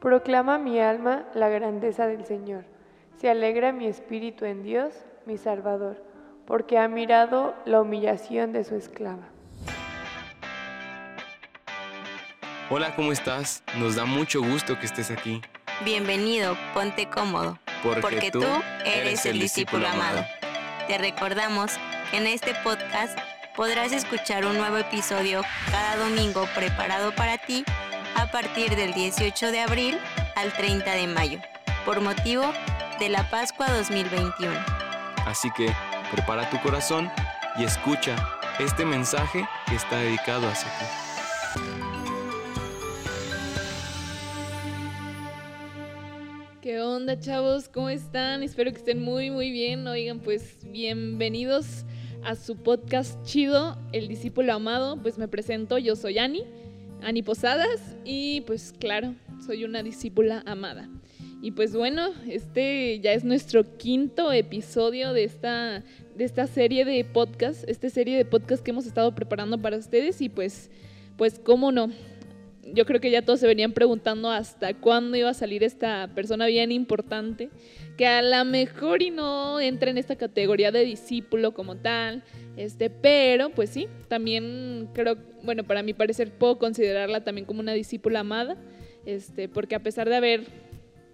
Proclama mi alma la grandeza del Señor. Se alegra mi espíritu en Dios, mi Salvador, porque ha mirado la humillación de su esclava. Hola, ¿cómo estás? Nos da mucho gusto que estés aquí. Bienvenido, ponte cómodo, Porque, tú eres el discípulo amado. Te recordamos que en este podcast podrás escuchar un nuevo episodio cada domingo preparado para ti a partir del 18 de abril al 30 de mayo, por motivo de la Pascua 2021. Así que prepara tu corazón y escucha este mensaje que está dedicado hacia ti. ¿Qué onda, chavos? ¿Cómo están? Espero que estén muy, muy bien. Oigan, pues bienvenidos a su podcast chido, El Discípulo Amado. Pues me presento, yo soy Ani, Ani Posadas, y pues claro, soy una discípula amada. Y pues bueno, este ya es nuestro quinto episodio de esta, de esta serie de podcast, esta serie de podcast que hemos estado preparando para ustedes y pues, pues cómo no, yo creo que ya todos se venían preguntando hasta cuándo iba a salir esta persona bien importante, que a lo mejor y no entra en esta categoría de discípulo como tal, este, pero pues sí, también creo, bueno, para mi parecer puedo considerarla también como una discípula amada, este, porque a pesar de haber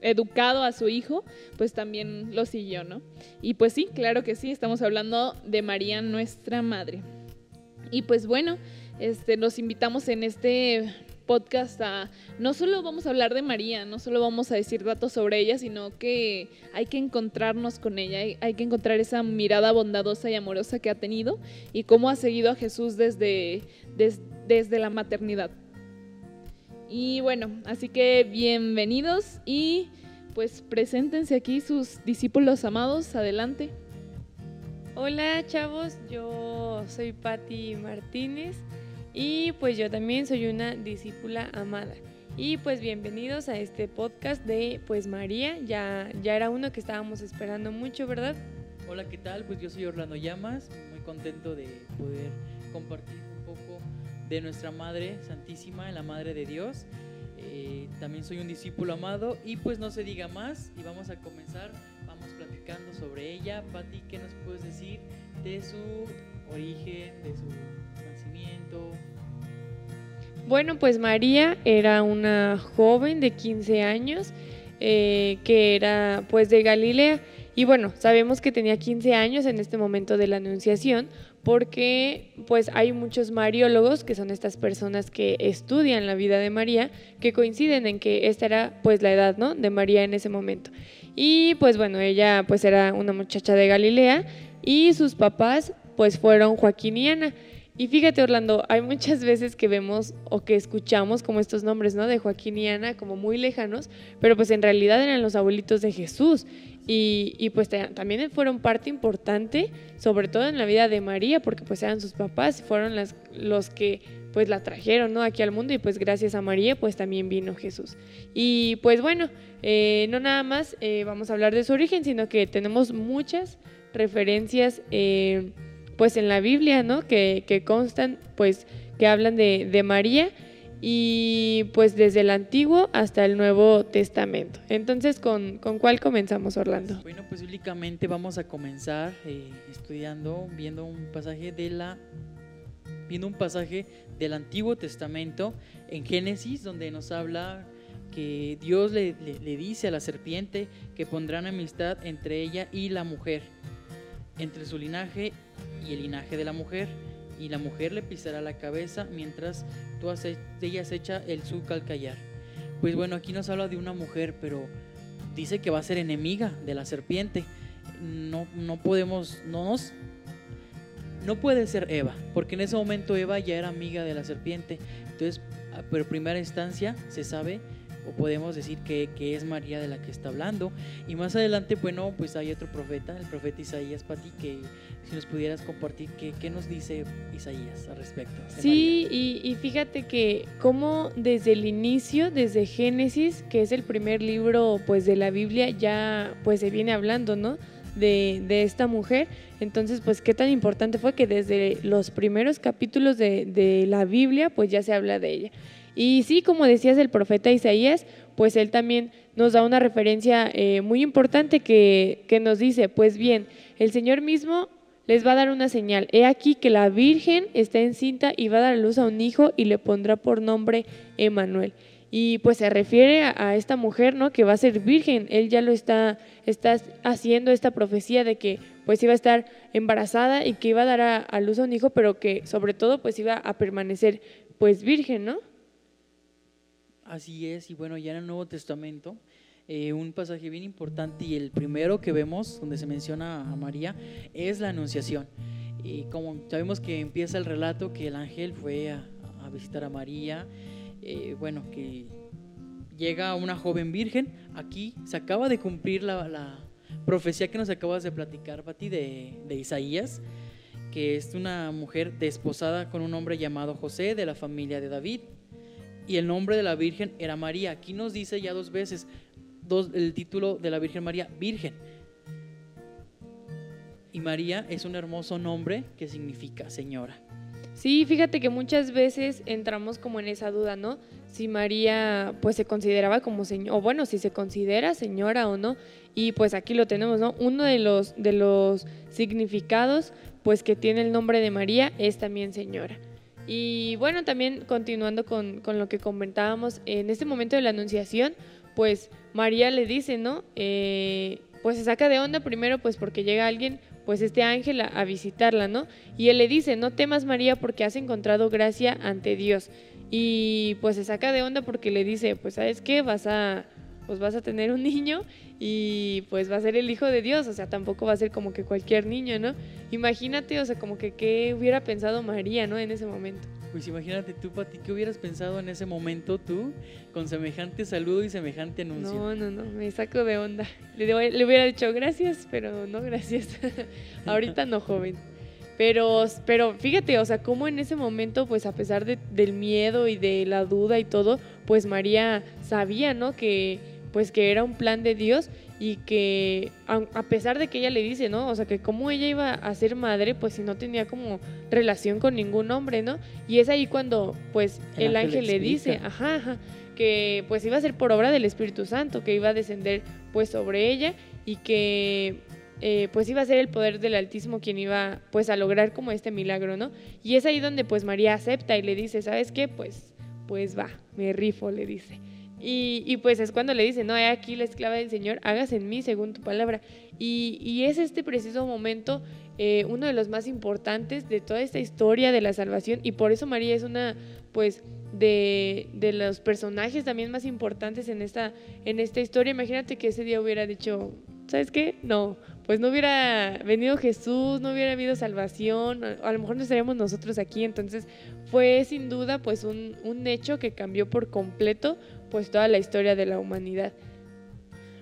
educado a su hijo, pues también lo siguió, ¿no? Y pues sí, claro que sí, estamos hablando de María, nuestra madre. Y pues bueno, este, nos invitamos en este podcast a, no solo vamos a hablar de María, no solo vamos a decir datos sobre ella, sino que hay que encontrarnos con ella, hay, que encontrar esa mirada bondadosa y amorosa que ha tenido y cómo ha seguido a Jesús desde, des- desde la maternidad. Y bueno, así que bienvenidos y pues preséntense aquí sus discípulos amados, adelante. Hola chavos, yo soy Patti Martínez y pues yo también soy una discípula amada. Y pues bienvenidos a este podcast de pues María, ya, ya era uno que estábamos esperando mucho, ¿verdad? Hola, ¿qué tal? Pues yo soy Orlando Llamas, muy contento de poder compartir un poco de nuestra Madre Santísima, la Madre de Dios. Eh, también soy un discípulo amado y pues no se diga más y vamos a comenzar, vamos platicando sobre ella. Pati, ¿qué nos puedes decir de su origen, de su? Bueno, pues María era una joven de 15 años eh, que era pues de Galilea. Y bueno, sabemos que tenía 15 años en este momento de la anunciación porque pues hay muchos mariólogos, que son estas personas que estudian la vida de María, que coinciden en que esta era pues la edad, ¿no? de María en ese momento. Y pues bueno, ella pues era una muchacha de Galilea y sus papás pues fueron Joaquín y. Y fíjate, Orlando, hay muchas veces que vemos o que escuchamos como estos nombres, ¿no? De Joaquín y Ana, como muy lejanos, pero pues en realidad eran los abuelitos de Jesús. Y, y pues ta- también fueron parte importante, sobre todo en la vida de María, porque pues eran sus papás, fueron las, los que pues la trajeron, ¿no? Aquí al mundo y pues gracias a María pues también vino Jesús. Y pues bueno, eh, no nada más eh, vamos a hablar de su origen, sino que tenemos muchas referencias. eh, pues en la Biblia, ¿no? Que, que constan, pues, que hablan de, de María y pues desde el Antiguo hasta el Nuevo Testamento. Entonces, ¿con, con cuál comenzamos, Orlando? Bueno, pues bíblicamente vamos a comenzar eh, estudiando, viendo un pasaje de la viendo un pasaje del Antiguo Testamento en Génesis, donde nos habla que Dios le, le- le dice a la serpiente que pondrán amistad entre ella y la mujer, entre su linaje y el linaje de la mujer, y la mujer le pisará la cabeza mientras tú ella acecha el su calcallar. Pues bueno, aquí nos habla de una mujer, pero dice que va a ser enemiga de la serpiente. No, no podemos, no nos, no puede ser Eva, porque en ese momento Eva ya era amiga de la serpiente. Entonces, a- pero en primera instancia se sabe o podemos decir que, que es María de la que está hablando. Y más adelante, bueno, pues hay otro profeta, el profeta Isaías Pati, que si nos pudieras compartir qué, qué nos dice Isaías al respecto. Sí, y, y fíjate que como desde el inicio, desde Génesis, que es el primer libro pues de la Biblia, ya pues se viene hablando, ¿no? De, de esta mujer. Entonces, pues qué tan importante fue que desde los primeros capítulos de, de la Biblia, pues ya se habla de ella. Y sí, como decías el profeta Isaías, pues él también nos da una referencia eh, muy importante que, que nos dice, pues bien, el Señor mismo les va a dar una señal. He aquí que la Virgen está encinta y va a dar a luz a un hijo y le pondrá por nombre Emanuel. Y pues se refiere a, esta mujer, ¿no? Que va a ser virgen. Él ya lo está, está haciendo esta profecía de que pues iba a estar embarazada y que iba a dar a, luz a un hijo, pero que sobre todo pues iba a permanecer pues virgen, ¿no? Así es, y bueno, ya en el Nuevo Testamento, eh, un pasaje bien importante y el primero que vemos donde se menciona a María es la Anunciación. Y como sabemos que empieza el relato que el ángel fue a, visitar a María, eh, bueno, que llega una joven virgen, aquí se acaba de cumplir la, profecía que nos acabas de platicar, Pati, de, de Isaías, que es una mujer desposada con un hombre llamado José de la familia de David. Y el nombre de la Virgen era María. Aquí nos dice ya dos veces, el título de la Virgen María, Virgen. Y María es un hermoso nombre que significa señora. Sí, fíjate que muchas veces entramos como en esa duda, ¿no? Si María pues se consideraba como señora, o bueno, si se considera señora o no. Y pues aquí lo tenemos, ¿no? Uno de los, de los significados pues que tiene el nombre de María es también señora. Y bueno, también continuando con, con lo que comentábamos, en este momento de la anunciación, pues María le dice, ¿no? Eh, pues se saca de onda primero, pues porque llega alguien, pues este ángel a, visitarla, ¿no? Y él le dice, no temas María porque has encontrado gracia ante Dios. Y pues se saca de onda porque le dice, pues sabes qué, vas a, pues vas a tener un niño y pues va a ser el hijo de Dios, o sea, tampoco va a ser como que cualquier niño, ¿no? Imagínate, o sea, como que qué hubiera pensado María, ¿no? En ese momento. Pues imagínate tú, Pati, ¿qué hubieras pensado en ese momento tú con semejante saludo y semejante anuncio? No, no, no, me saco de onda. Le, le hubiera dicho gracias, pero no gracias. Ahorita no, joven. Pero, pero fíjate, o sea, cómo en ese momento, pues a pesar de, del miedo y de la duda y todo, pues María sabía, ¿no? Que pues que era un plan de Dios y que a pesar de que ella le dice, ¿no? O sea, que cómo ella iba a ser madre, pues si no tenía como relación con ningún hombre, ¿no? Y es ahí cuando, pues, el, ángel, le dice, ajá, ajá, que pues iba a ser por obra del Espíritu Santo, que iba a descender pues sobre ella y que eh, pues iba a ser el poder del Altísimo quien iba pues a lograr como este milagro, ¿no? Y es ahí donde pues María acepta y le dice, ¿sabes qué? Pues, pues va, me rifo, le dice. Y, pues es cuando le dice, no, hay aquí la esclava del Señor, hagas en mí según tu palabra. Y, es este preciso momento eh, uno de los más importantes de toda esta historia de la salvación y por eso María es una, pues, de, de, los personajes también más importantes en esta, en esta historia. Imagínate que ese día hubiera dicho, ¿sabes qué? No, pues no hubiera venido Jesús, no hubiera habido salvación, a lo mejor no estaríamos nosotros aquí. Entonces fue sin duda pues un, un hecho que cambió por completo pues toda la historia de la humanidad.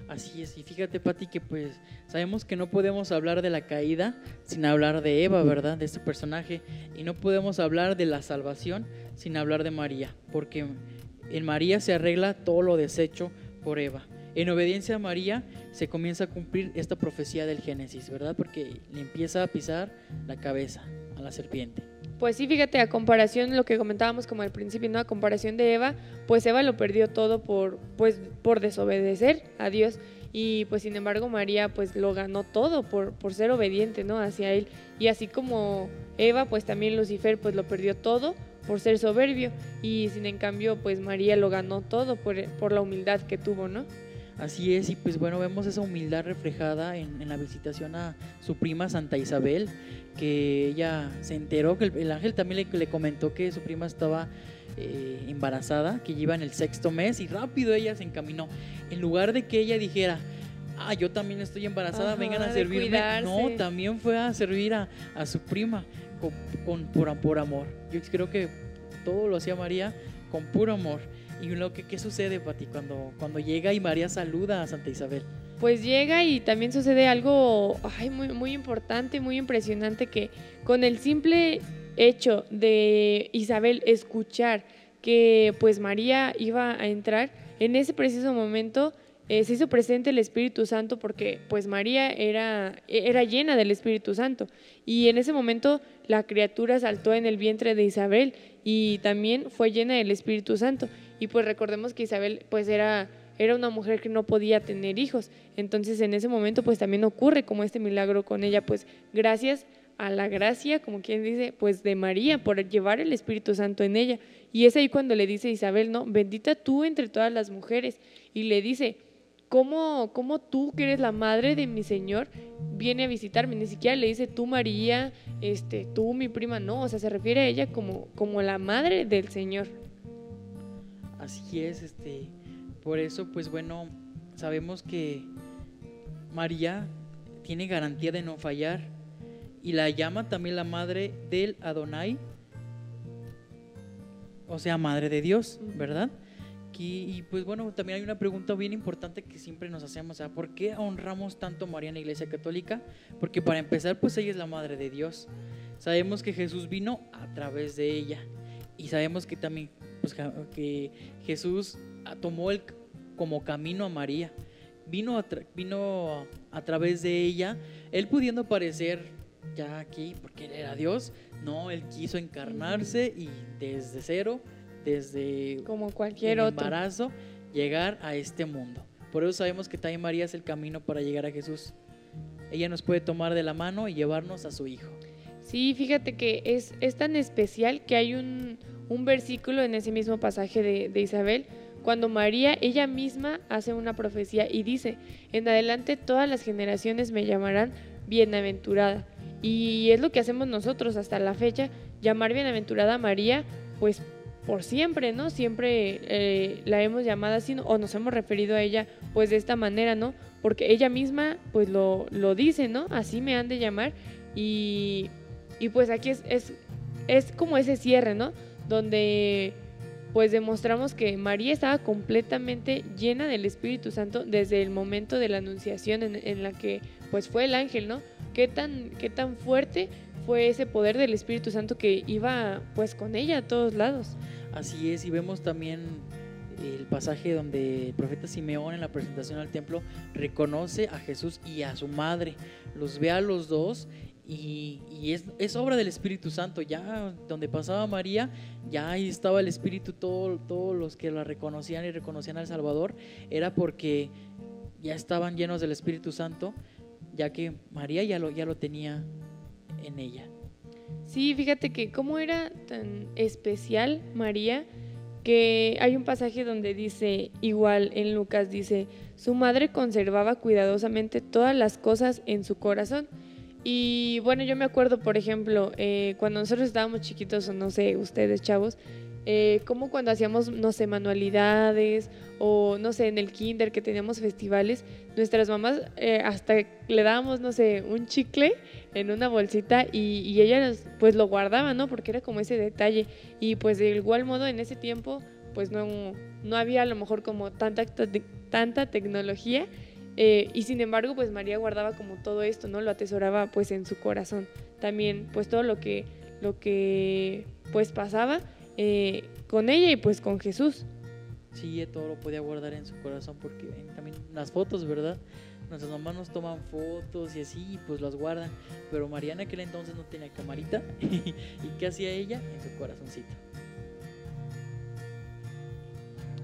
Así es, y fíjate Pati que pues sabemos que no podemos hablar de la caída sin hablar de Eva, ¿verdad? De este personaje, y no podemos hablar de la salvación sin hablar de María, porque en María se arregla todo lo deshecho por Eva. En obediencia a María se comienza a cumplir esta profecía del Génesis, ¿verdad? Porque le empieza a pisar la cabeza a la serpiente. Pues sí, fíjate, a comparación, lo que comentábamos como al principio, ¿no? A comparación de Eva, pues Eva lo perdió todo por, pues, por desobedecer a Dios. Y pues sin embargo María pues lo ganó todo por, por ser obediente, ¿no? Hacia él. Y así como Eva, pues también Lucifer pues lo perdió todo por ser soberbio. Y sin en cambio pues María lo ganó todo por, por la humildad que tuvo, ¿no? Así es, y pues bueno, vemos esa humildad reflejada en, la visitación a su prima Santa Isabel, que ella se enteró que el, ángel también le, comentó que su prima estaba eh, embarazada, que iba en el sexto mes, y rápido ella se encaminó. En lugar de que ella dijera, ah, yo también estoy embarazada, vengan a servirme. No, también fue a servir a, su prima con, por, por amor. Yo creo que todo lo hacía María con puro amor. ¿Y lo que, qué sucede, Pati, cuando, cuando llega y María saluda a Santa Isabel? Pues llega y también sucede algo muy, muy importante, muy impresionante, que con el simple hecho de Isabel escuchar que pues María iba a entrar, en ese preciso momento eh, se hizo presente el Espíritu Santo porque pues María era, era llena del Espíritu Santo y en ese momento la criatura saltó en el vientre de Isabel y también fue llena del Espíritu Santo y pues recordemos que Isabel pues era era una mujer que no podía tener hijos. Entonces en ese momento pues también ocurre como este milagro con ella, pues gracias a la gracia, como quien dice, pues de María por llevar el Espíritu Santo en ella. Y es ahí cuando le dice Isabel, no, bendita tú entre todas las mujeres. Y le dice, ¿cómo, cómo tú, que eres la madre de mi Señor, viene a visitarme? Ni siquiera le dice tú María, este, tú mi prima, no, o sea, se refiere a ella como, como la madre del Señor. Así es, este, por eso, pues bueno, sabemos que María tiene garantía de no fallar y la llama también la madre del Adonai, o sea, madre de Dios, ¿verdad? Y, y, pues bueno, también hay una pregunta bien importante que siempre nos hacemos, ¿por qué honramos tanto a María en la Iglesia Católica? Porque para empezar, pues ella es la madre de Dios. Sabemos que Jesús vino a través de ella y sabemos que también pues, que Jesús tomó el, como camino a María. Vino a, vino a través de ella, él pudiendo aparecer ya aquí, porque él era Dios, no, él quiso encarnarse y desde cero, desde como cualquier el otro embarazo, llegar a este mundo. Por eso sabemos que también María es el camino para llegar a Jesús. Ella nos puede tomar de la mano y llevarnos a su Hijo. Sí, fíjate que es, es tan especial que hay un, un versículo en ese mismo pasaje de, Isabel, cuando María ella misma hace una profecía y dice, en adelante todas las generaciones me llamarán bienaventurada. Y es lo que hacemos nosotros hasta la fecha, llamar bienaventurada a María, pues por siempre, ¿no? Siempre eh, la hemos llamado así o nos hemos referido a ella pues de esta manera, ¿no? Porque ella misma pues lo, lo dice, ¿no? Así me han de llamar y, y pues aquí es, es, es como ese cierre, ¿no? Donde pues demostramos que María estaba completamente llena del Espíritu Santo desde el momento de la anunciación en, en, la que pues fue el ángel, ¿no? ¿Qué tan, qué tan fuerte fue ese poder del Espíritu Santo que iba pues con ella a todos lados. Así es, y vemos también el pasaje donde el profeta Simeón en la presentación al templo reconoce a Jesús y a su madre, los ve a los dos y, es, obra del Espíritu Santo. Ya donde pasaba María, ya ahí estaba el Espíritu, todo, todos los que la reconocían y reconocían al Salvador, era porque ya estaban llenos del Espíritu Santo, ya que María ya lo, ya lo tenía en ella. Sí, fíjate que cómo era tan especial María, que hay un pasaje donde dice, igual en Lucas dice, su madre conservaba cuidadosamente todas las cosas en su corazón. Y bueno, yo me acuerdo, por ejemplo, eh, cuando nosotros estábamos chiquitos, o no sé, ustedes chavos, eh, como cuando hacíamos, no sé, manualidades o no sé, en el kinder que teníamos festivales, nuestras mamás eh, hasta le dábamos, no sé, un chicle en una bolsita y, y ellas pues lo guardaban, ¿no? Porque era como ese detalle. Y pues de igual modo en ese tiempo pues no, no había a lo mejor como tanta, tanta tecnología. Eh, y sin embargo, pues María guardaba como todo esto, ¿no? Lo atesoraba pues en su corazón. También pues todo lo que, lo que pues pasaba eh, con ella y pues con Jesús. Sí, todo lo podía guardar en su corazón porque también las fotos, ¿verdad? Nuestras mamás nos toman fotos y así, pues las guardan. Pero Mariana en aquel entonces no tenía camarita. ¿Y qué hacía ella? En su corazoncito.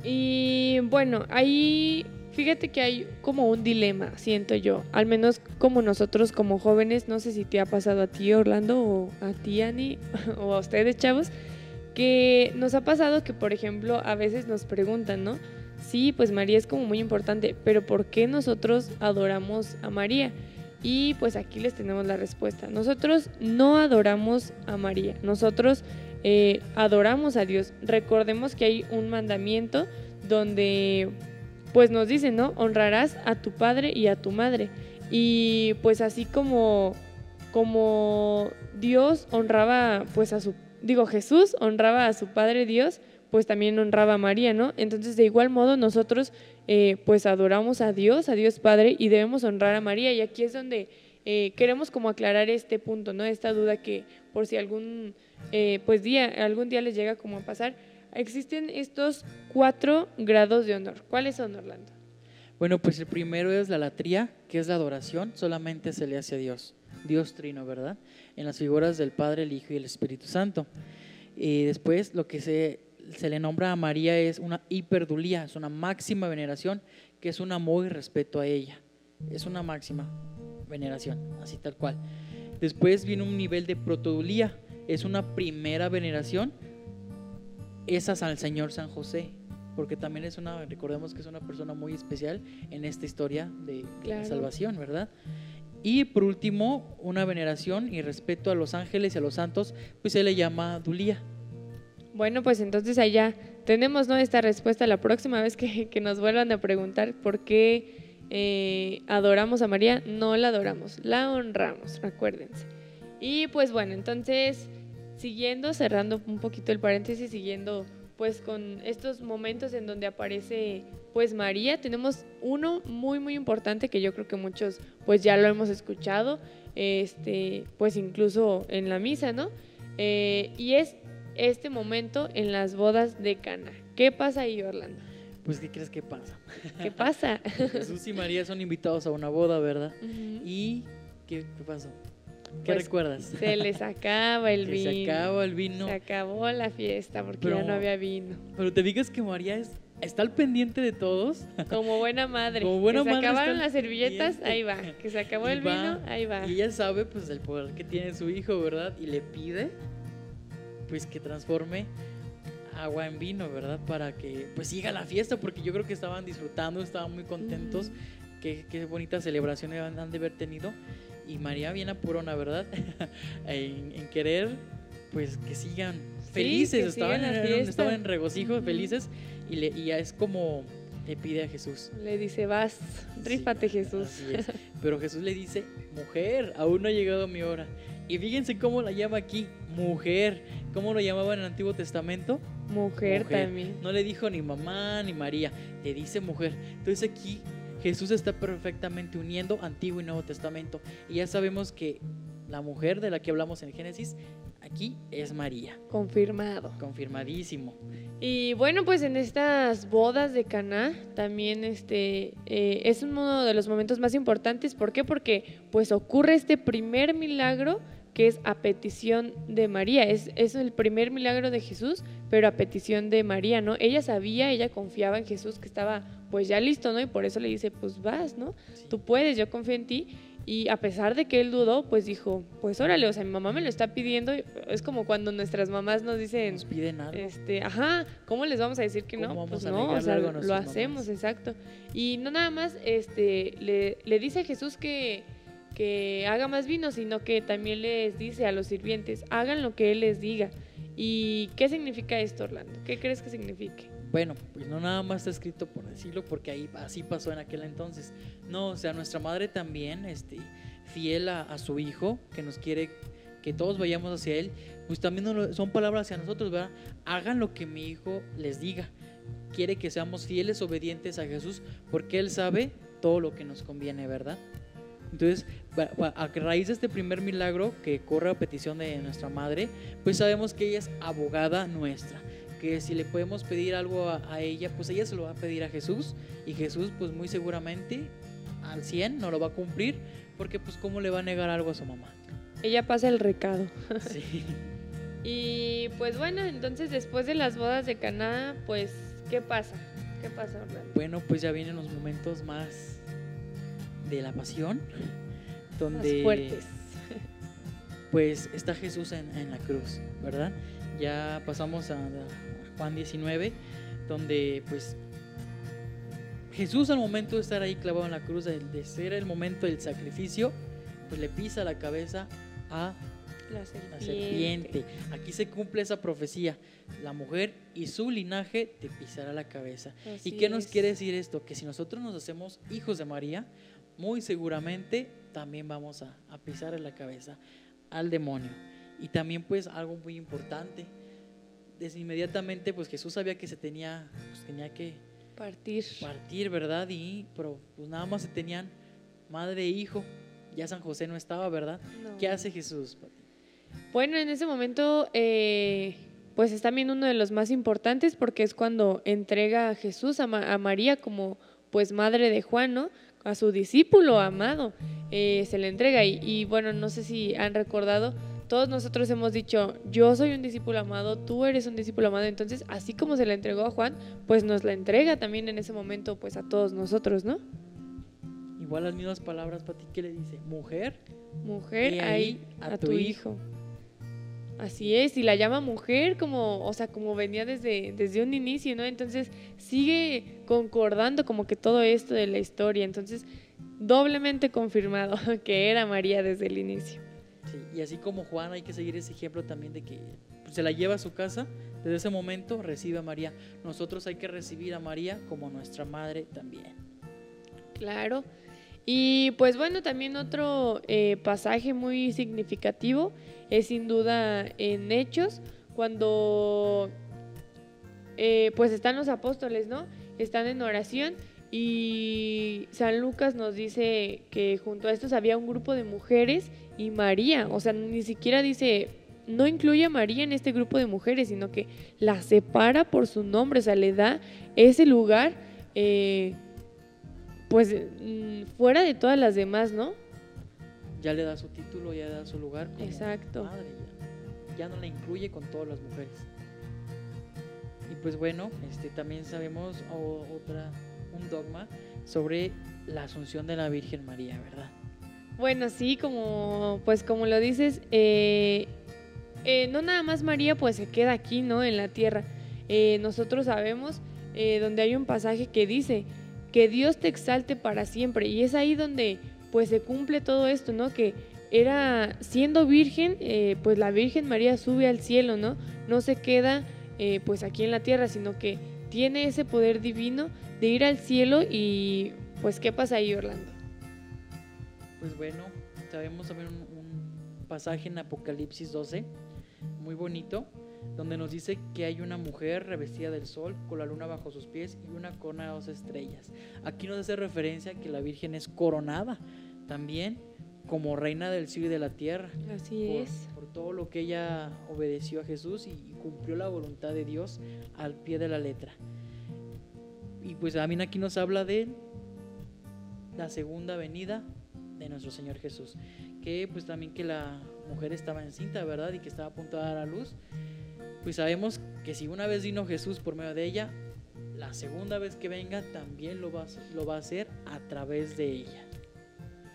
Y bueno, ahí fíjate que hay como un dilema, siento yo. Al menos como nosotros como jóvenes, no sé si te ha pasado a ti, Orlando, o a ti, Ani, o a ustedes, chavos, que nos ha pasado que, por ejemplo, a veces nos preguntan, ¿no? Sí, pues María es como muy importante, pero ¿por qué nosotros adoramos a María? Y pues aquí les tenemos la respuesta. Nosotros no adoramos a María, nosotros eh, adoramos a Dios. Recordemos que hay un mandamiento donde pues nos dice, ¿no? Honrarás a tu padre y a tu madre. Y pues así como, como Dios honraba pues a su, digo Jesús honraba a su Padre Dios, pues también honraba a María, ¿no? Entonces, de igual modo, nosotros eh, pues adoramos a Dios, a Dios Padre, y debemos honrar a María. Y aquí es donde eh, queremos como aclarar este punto, ¿no? Esta duda que por si algún, eh, pues día, algún día les llega como a pasar, existen estos cuatro grados de honor. ¿Cuáles son, Orlando? Bueno, pues el primero es la latría, que es la adoración, solamente se le hace a Dios, Dios trino, ¿verdad? En las figuras del Padre, el Hijo y el Espíritu Santo. Y después lo que se se le nombra a María es una hiperdulía, es una máxima veneración, que es un amor y respeto a ella. Es una máxima veneración, así tal cual. Después viene un nivel de protodulía, es una primera veneración, esas al Señor San José, porque también es una, recordemos que es una persona muy especial en esta historia de, la salvación, ¿verdad? Y por último, una veneración y respeto a los ángeles y a los santos, pues se le llama dulía. Bueno, pues entonces allá tenemos ¿no? esta respuesta la próxima vez que, que nos vuelvan a preguntar por qué eh, adoramos a María. No la adoramos, la honramos, recuérdense. Y pues bueno, entonces siguiendo, cerrando un poquito el paréntesis, siguiendo pues con estos momentos en donde aparece pues María, tenemos uno muy muy importante que yo creo que muchos pues ya lo hemos escuchado, este pues incluso en la misa, ¿no? Eh, y es este momento en las bodas de Cana. ¿Qué pasa ahí, Orlando? Pues, ¿qué crees que pasa? ¿Qué pasa? Jesús y María son invitados a una boda, ¿verdad? ¿Y qué, qué pasó? ¿Qué Pues, recuerdas? Se les acaba el vino. se acaba el vino. Se acabó la fiesta porque ya Pero- no había vino. Pero te digas que María es, está al pendiente de todos. Como buena madre. Como buena que se madre acabaron está al las servilletas, pendiente. ahí va. Que se acabó Y el va, vino, ahí va. Y ella sabe pues el poder que tiene su hijo, ¿verdad? Y le pide pues que transforme agua en vino, ¿verdad? Para que pues siga la fiesta, porque yo creo que estaban disfrutando, estaban muy contentos. Ujú. Qué, qué bonita celebración han de haber tenido. Y María bien apurona, ¿verdad? en, en querer pues que sigan felices, que estaban, sigan en, fiesta. estaban en regocijo, felices. Y, le, y ya es como le pide a Jesús. Le dice, vas, rífate Sí, Jesús. Pero Jesús le dice, mujer, aún no ha llegado mi hora. Y fíjense cómo la llama aquí, mujer. ¿Cómo lo llamaba en el Antiguo Testamento? Mujer, Mujer. también. No le dijo ni mamá ni María, le dice mujer. Entonces aquí Jesús está perfectamente uniendo Antiguo y Nuevo Testamento. Y ya sabemos que la mujer de la que hablamos en Génesis, aquí es María. Confirmado. Confirmadísimo. Y bueno, pues en estas bodas de Caná también este eh, es uno de los momentos más importantes. ¿Por qué? Porque pues ocurre este primer milagro que es a petición de María. Es, es el primer milagro de Jesús, pero a petición de María, ¿no? Ella sabía, ella confiaba en Jesús que estaba pues ya listo, ¿no? Y por eso le dice, pues vas, ¿no? Sí. Tú puedes, yo confío en ti. Y a pesar de que él dudó, pues dijo, pues órale, o sea, mi mamá me lo está pidiendo. Es como cuando nuestras mamás nos dicen, Nos piden algo. este, ajá, ¿cómo les vamos a decir que no? ¿Cómo vamos Pues no, o sea, lo hacemos, mamás? exacto. Y no nada más, este, le, le dice a Jesús que, que haga más vino, sino que también les dice a los sirvientes, hagan lo que Él les diga. ¿Y qué significa esto, Orlando? ¿Qué crees que signifique? Bueno, pues no nada más está escrito por decirlo, porque ahí así pasó en aquel entonces. No, o sea, nuestra madre también, este, fiel a, a su hijo, que nos quiere que todos vayamos hacia él, pues también son palabras hacia nosotros, ¿verdad? Hagan lo que mi hijo les diga. Quiere que seamos fieles, obedientes a Jesús, porque él sabe todo lo que nos conviene, ¿verdad? Entonces, a raíz de este primer milagro que corre a petición de nuestra madre, pues sabemos que ella es abogada nuestra que si le podemos pedir algo a, a ella, pues ella se lo va a pedir a Jesús y Jesús pues muy seguramente al 100 no lo va a cumplir porque pues cómo le va a negar algo a su mamá. Ella pasa el recado. Sí. Y pues bueno, entonces después de las bodas de Caná, pues, ¿qué pasa? ¿Qué pasa, Orlando? Bueno, pues ya vienen los momentos más de la pasión, Más donde fuertes. pues está Jesús en, en la cruz, ¿verdad? Ya pasamos a, a Juan 19, donde pues Jesús al momento de estar ahí clavado en la cruz, de, de ser el momento del sacrificio, pues le pisa la cabeza a La la serpiente. Aquí se cumple esa profecía. La mujer y su linaje te pisará la cabeza. Así ¿Y qué nos quiere decir esto? Que si nosotros nos hacemos hijos de María, muy seguramente también vamos a, a pisar en la cabeza al demonio. Y también pues algo muy importante. Desde inmediatamente pues Jesús sabía que se tenía, pues, tenía que Partir. partir, ¿verdad? Y pero pues nada más se tenían madre e hijo. Ya San José no estaba, ¿verdad? No. ¿Qué hace Jesús? Bueno, en ese momento, eh, pues es también uno de los más importantes porque es cuando entrega a Jesús a, Ma- a María como pues madre de Juan, ¿no? A su discípulo amado, eh, se le entrega. Y, y, bueno, no sé si han recordado todos nosotros hemos dicho, yo soy un discípulo amado, tú eres un discípulo amado, entonces así como se la entregó a Juan, pues nos la entrega también en ese momento pues a todos nosotros, ¿no? Igual las mismas palabras para ti que le dice, mujer, Mujer, ahí ahí a, tu, hijo. Así es, y la llama mujer como, o sea, como venía desde, desde un inicio, ¿no? Entonces sigue concordando como que todo esto de la historia, entonces doblemente confirmado que era María desde el inicio. Y así como Juan hay que seguir ese ejemplo también de que pues, se la lleva a su casa, desde ese momento recibe a María. Nosotros hay que recibir a María como nuestra madre también. Claro. Y pues bueno, también otro eh, pasaje muy significativo es sin duda en Hechos, cuando eh, pues están los apóstoles, ¿no? Están en oración y San Lucas nos dice que junto a estos había un grupo de mujeres y María, o sea, ni siquiera dice, no incluye a María en este grupo de mujeres, sino que la separa por su nombre, o sea, le da ese lugar. eh, pues mm, fuera de todas las demás, ¿no? Ya le da su título, ya le da su lugar como Exacto. madre, ya, ya no la incluye con todas las mujeres. Y pues bueno, este también sabemos otra un dogma sobre la asunción de la Virgen María, ¿verdad? Bueno, sí, como pues como lo dices, eh, eh, no nada más María pues se queda aquí, ¿no? En la tierra. Eh, nosotros sabemos donde hay un pasaje que dice que Dios te exalte para siempre y es ahí donde pues se cumple todo esto, ¿no? Que era siendo virgen, pues la Virgen María sube al cielo, ¿no? No se queda pues aquí en la tierra, sino que tiene ese poder divino de ir al cielo y pues ¿qué pasa ahí, Orlando? Pues bueno, sabemos también un, un pasaje en Apocalipsis 12, muy bonito, donde nos dice que hay una mujer revestida del sol, con la luna bajo sus pies y una corona de dos estrellas. Aquí nos hace referencia a que la Virgen es coronada también como reina del cielo y de la tierra. Así por, es. por todo lo que ella obedeció a Jesús y cumplió la voluntad de Dios al pie de la letra. Y pues también aquí nos habla de la segunda venida de nuestro Señor Jesús, que pues también que la mujer estaba encinta, ¿verdad? Y que estaba a punto de dar a luz. Pues sabemos que si una vez vino Jesús por medio de ella, la segunda vez que venga también lo va, lo va a hacer a través de ella.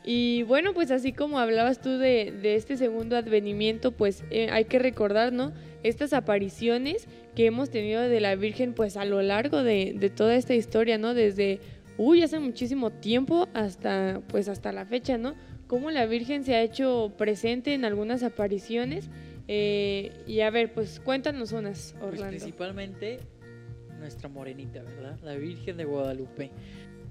Y bueno, pues así como hablabas tú de, de este segundo advenimiento, pues eh, hay que recordar, ¿no? Estas apariciones que hemos tenido de la Virgen, pues a lo largo de, de toda esta historia, ¿no? Desde, uy, hace muchísimo tiempo hasta, pues hasta la fecha, ¿no? Cómo la Virgen se ha hecho presente en algunas apariciones. Eh, y a ver, pues cuéntanos unas, Pues Orlando. principalmente nuestra morenita, ¿verdad? La Virgen de Guadalupe.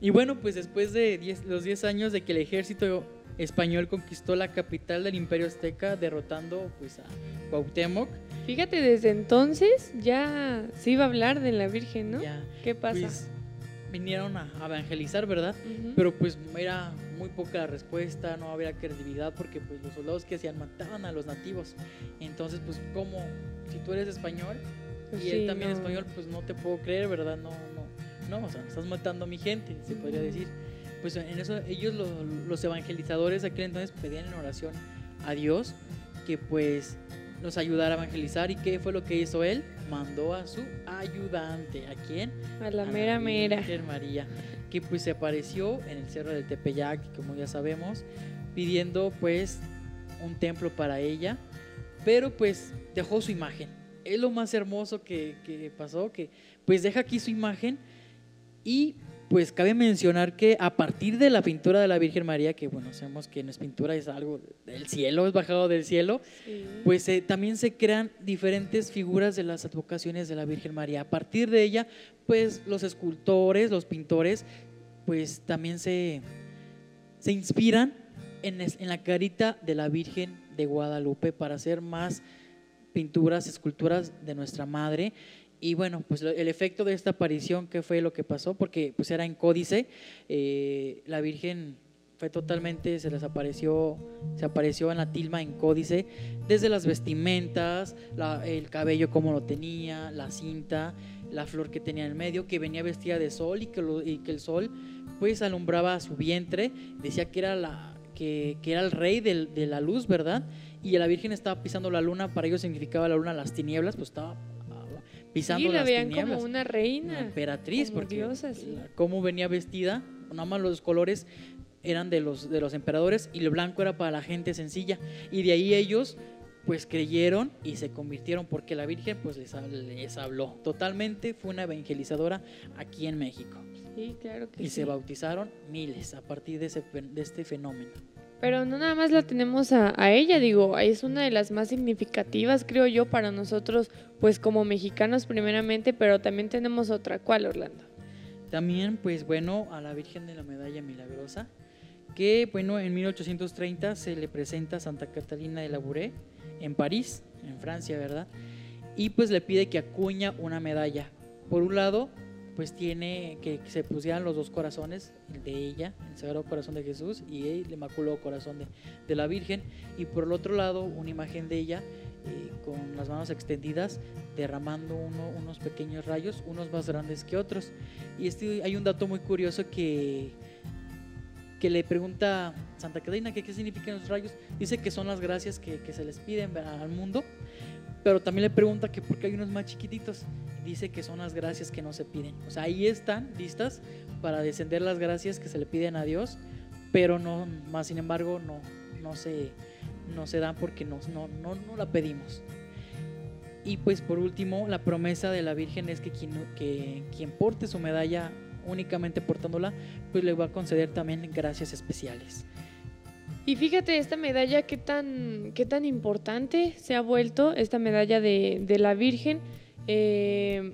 Y bueno, pues después de 10 los 10 años de que el ejército español conquistó la capital del Imperio Azteca, derrotando pues a Cuauhtémoc, Fíjate, desde entonces ya se iba a hablar de la Virgen, ¿no? ya ¿Qué pasa? pues vinieron a evangelizar, ¿verdad? Pero pues era muy poca la respuesta, no había credibilidad porque pues los soldados que hacían mataban a los nativos. Entonces pues como si tú eres español Pues y él también no. español, pues no te puedo creer, ¿verdad? No, no, o sea, estás matando a mi gente, se podría decir. Pues en eso ellos lo- los evangelizadores de aquel entonces pedían en oración a Dios que pues los ayudara a evangelizar y qué fue lo que hizo él? Mandó a su ayudante, ¿a quién? A la a mera mera. Virgen María, que pues se apareció en el cerro del Tepeyac, como ya sabemos, pidiendo pues un templo para ella, pero pues dejó su imagen. Es lo más hermoso que, que pasó, que pues deja aquí su imagen y pues cabe mencionar que a partir de la pintura de la Virgen María, que bueno, sabemos que no es pintura, es algo del cielo, es bajado del cielo, Sí. pues eh, también se crean diferentes figuras de las advocaciones de la Virgen María. A partir de ella, pues los escultores, los pintores, pues también se, se inspiran en, es- en la carita de la Virgen de Guadalupe para hacer más pinturas, esculturas de nuestra Madre. Y bueno, pues el efecto de esta aparición, ¿qué fue lo que pasó? Porque pues era en códice, eh, la Virgen fue totalmente, se les apareció, se apareció en la tilma en códice, desde las vestimentas, el cabello como lo tenía, la cinta, la flor que tenía en el medio, que venía vestida de sol y que, lo- el sol pues alumbraba su vientre, decía que era, la, que, era el rey del- de la luz, ¿verdad? y la Virgen estaba pisando la luna, para ellos significaba la luna las tinieblas, pues estaba pisando Sí, la las veían tinieblas. como una reina. Una emperatriz, como porque diosa, sí. cómo venía vestida, nada más los colores eran de los, de los emperadores y el blanco era para la gente sencilla. Y de ahí ellos pues creyeron y se convirtieron porque la Virgen pues les, les habló. Totalmente fue una evangelizadora aquí en México. Sí, claro que Y sí. se bautizaron miles a partir de, ese, de este fenómeno. Pero no nada más la tenemos a, ella, digo, es una de las más significativas, creo yo, para nosotros, pues como mexicanos primeramente, pero también tenemos otra. ¿Cuál, Orlando? También, pues bueno, a la Virgen de la Medalla Milagrosa, que bueno, en 1830 se le presenta a Santa Catalina de Labouré en París, en Francia, ¿verdad? Y pues le pide que acuña una medalla. Por un lado, pues tiene que se pusieran los dos corazones, el de ella, el Sagrado Corazón de Jesús, y el Inmaculado Corazón de, la Virgen. Y por el otro lado, una imagen de ella eh, con las manos extendidas, derramando uno- unos pequeños rayos, unos más grandes que otros. Y este, hay un dato muy curioso que, que le pregunta Santa Catalina que qué significan los rayos. Dice que son las gracias que, que se les piden al mundo. Pero también le pregunta que por qué hay unos más chiquititos. Dice que son las gracias que no se piden. O sea, ahí están listas para descender las gracias que se le piden a Dios. Pero no, más sin embargo, no, no, se, no se dan porque no, no, no, no la pedimos. Y pues por último, la promesa de la Virgen es que quien, que quien porte su medalla únicamente portándola, pues le va a conceder también gracias especiales. Y fíjate, esta medalla, qué tan, qué tan importante se ha vuelto, esta medalla de, de la Virgen, eh,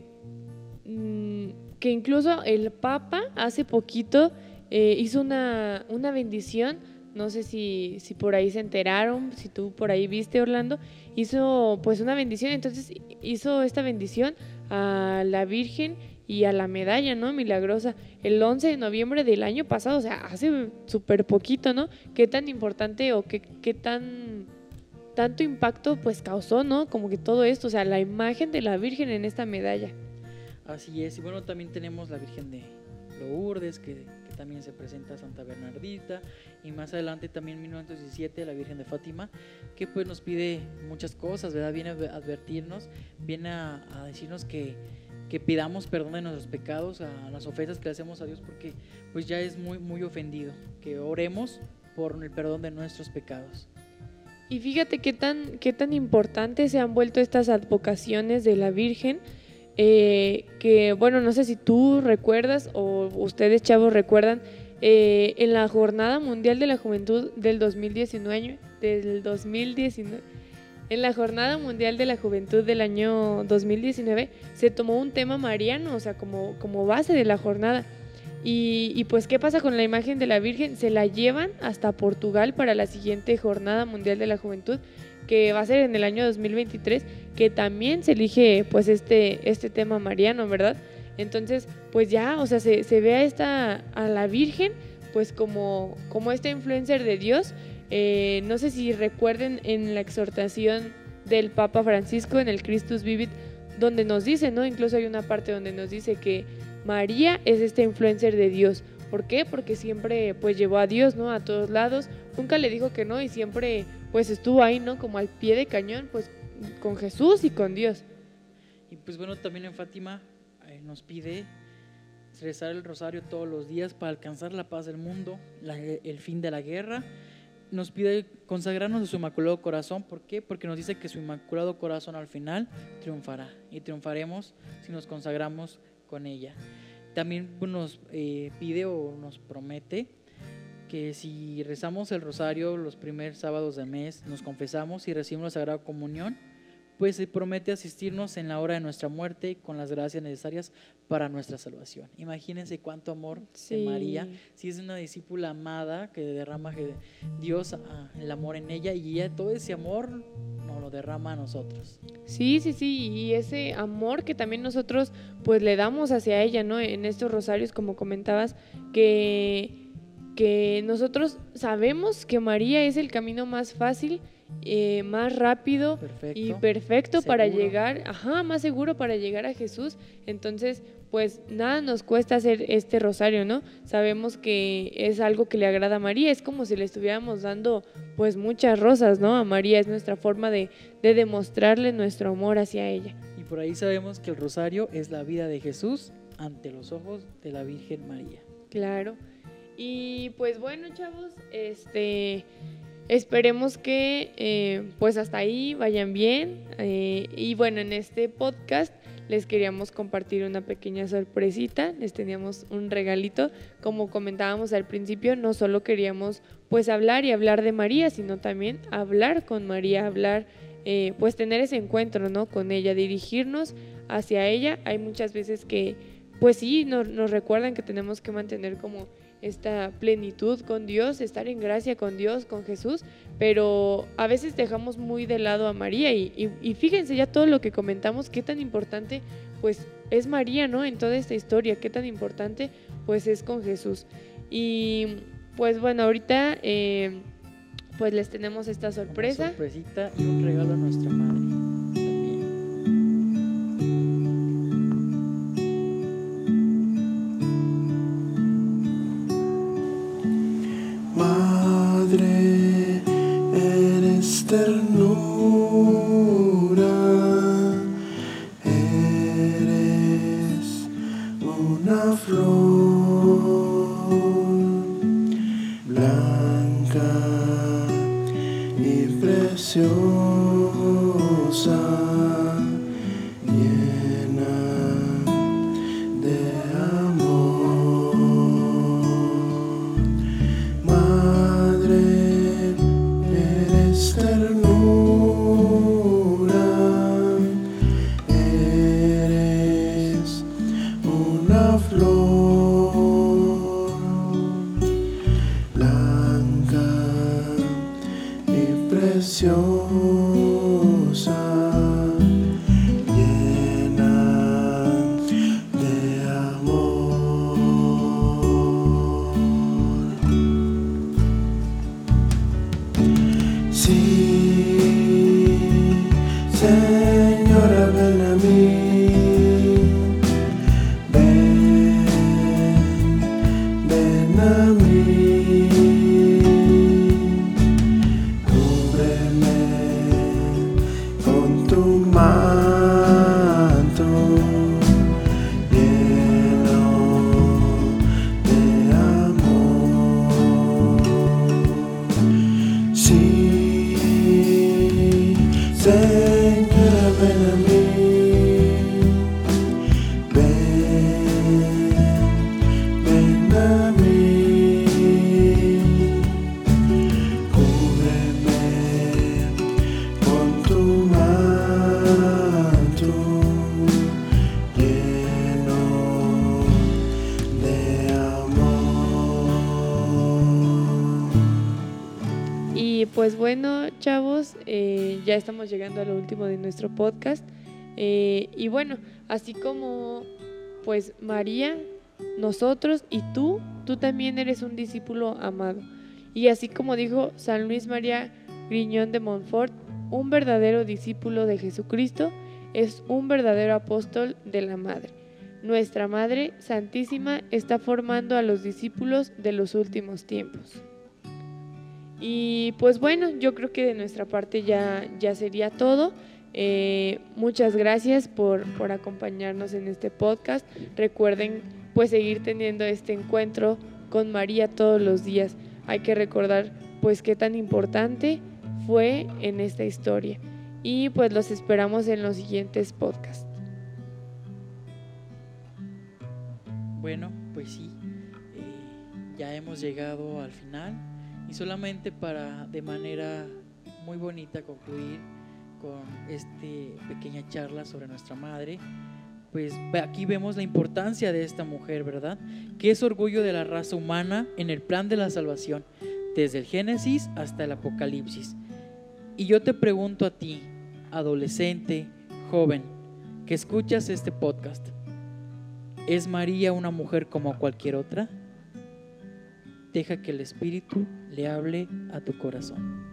mm, que incluso el Papa hace poquito eh, hizo una, una bendición, no sé si, si por ahí se enteraron, si tú por ahí viste, Orlando, hizo pues una bendición, entonces hizo esta bendición a la Virgen y a la medalla, ¿no? Milagrosa, el 11 de noviembre del año pasado, o sea, hace súper poquito, ¿no? Qué tan importante o qué, qué tan tanto impacto pues causó, ¿no? Como que todo esto, o sea, la imagen de la Virgen en esta medalla. Así es, y bueno, también tenemos la Virgen de Lourdes, que, que también se presenta Santa Bernardita, y más adelante también en 1917 la Virgen de Fátima, que pues nos pide muchas cosas, ¿verdad? Viene a advertirnos, viene a, a decirnos que, que pidamos perdón de nuestros pecados, a las ofensas que le hacemos a Dios, porque pues ya es muy, muy ofendido, que oremos por el perdón de nuestros pecados. Y fíjate qué tan, qué tan importantes se han vuelto estas advocaciones de la Virgen, eh, que bueno, no sé si tú recuerdas o ustedes chavos recuerdan, eh, en la Jornada Mundial de la Juventud del 2019, del 2019, en la Jornada Mundial de la Juventud del año 2019 se tomó un tema mariano, o sea, como, como base de la jornada. Y, pues, ¿qué pasa con la imagen de la Virgen? Se la llevan hasta Portugal para la siguiente Jornada Mundial de la Juventud, que va a ser en el año 2023, que también se elige pues este, este tema mariano, ¿verdad? Entonces, pues ya, o sea, se, se ve a, esta, a la Virgen pues como, como esta influencer de Dios. Eh, no sé si recuerden en la exhortación del Papa Francisco en el Christus Vivit, donde nos dice, ¿no? Incluso hay una parte donde nos dice que María es esta influencer de Dios. ¿Por qué? Porque siempre pues llevó a Dios, ¿no? A todos lados. Nunca le dijo que no y siempre pues estuvo ahí, ¿no? Como al pie de cañón, pues con Jesús y con Dios. Y pues bueno, también en Fátima eh, nos pide rezar el rosario todos los días para alcanzar la paz del mundo, la- el fin de la guerra. Nos pide consagrarnos a su inmaculado corazón. ¿Por qué? Porque nos dice que su inmaculado corazón al final triunfará. Y triunfaremos si nos consagramos con ella. También nos eh, pide o nos promete que si rezamos el rosario los primeros sábados del mes, nos confesamos y recibimos la Sagrada Comunión, pues promete asistirnos en la hora de nuestra muerte con las gracias necesarias para nuestra salvación. Imagínense cuánto amor Sí. de María, si es una discípula amada que derrama Dios ah, el amor en ella y ella todo ese amor nos lo derrama a nosotros. Sí, sí, sí, y ese amor que también nosotros pues le damos hacia ella, ¿no? En estos rosarios, como comentabas, que, que nosotros sabemos que María es el camino más fácil, eh, más rápido Perfecto. y perfecto para llegar, ajá, más seguro para llegar a Jesús. Entonces, pues nada nos cuesta hacer este rosario, ¿no? Sabemos que es algo que le agrada a María, es como si le estuviéramos dando pues muchas rosas, ¿no? A María es nuestra forma de, de demostrarle nuestro amor hacia ella. Y por ahí sabemos que el rosario es la vida de Jesús ante los ojos de la Virgen María. Claro. Y pues bueno, chavos, este esperemos que eh, pues hasta ahí vayan bien. eh, y bueno, en este podcast les queríamos compartir una pequeña sorpresita, les teníamos un regalito. Como comentábamos al principio, no solo queríamos pues hablar y hablar de María, sino también hablar con María, hablar, eh, pues tener ese encuentro, ¿no? Con ella, dirigirnos hacia ella. Hay muchas veces que, pues sí, nos, nos recuerdan que tenemos que mantener como esta plenitud con Dios, estar en gracia con Dios, con Jesús, pero a veces dejamos muy de lado a María y, y- y fíjense ya todo lo que comentamos, qué tan importante pues es María, ¿no? En toda esta historia, qué tan importante pues es con Jesús. Y pues bueno, ahorita eh, pues les tenemos esta Una sorpresa. sorpresita y un regalo a nuestra madre. Pues bueno, chavos, eh, ya estamos llegando a lo último de nuestro podcast. Eh, y bueno, así como pues María, nosotros y tú, tú también eres un discípulo amado. Y así como dijo San Luis María Griñón de Montfort, un verdadero discípulo de Jesucristo es un verdadero apóstol de la Madre. Nuestra Madre Santísima está formando a los discípulos de los últimos tiempos. Y pues bueno, yo creo que de nuestra parte ya, ya sería todo. Eh, muchas gracias por, por acompañarnos en este podcast. Recuerden pues seguir teniendo este encuentro con María todos los días. Hay que recordar pues qué tan importante fue en esta historia. Y pues los esperamos en los siguientes podcasts. Bueno, pues sí, eh, ya hemos llegado al final y solamente para de manera muy bonita concluir con esta pequeña charla sobre nuestra madre, pues aquí vemos la importancia de esta mujer, ¿verdad? Que es orgullo de la raza humana en el plan de la salvación, desde el Génesis hasta el Apocalipsis. Y yo te pregunto a ti, adolescente, joven, que escuchas este podcast, ¿Es María una mujer como cualquier otra? Deja que el Espíritu le hable a tu corazón.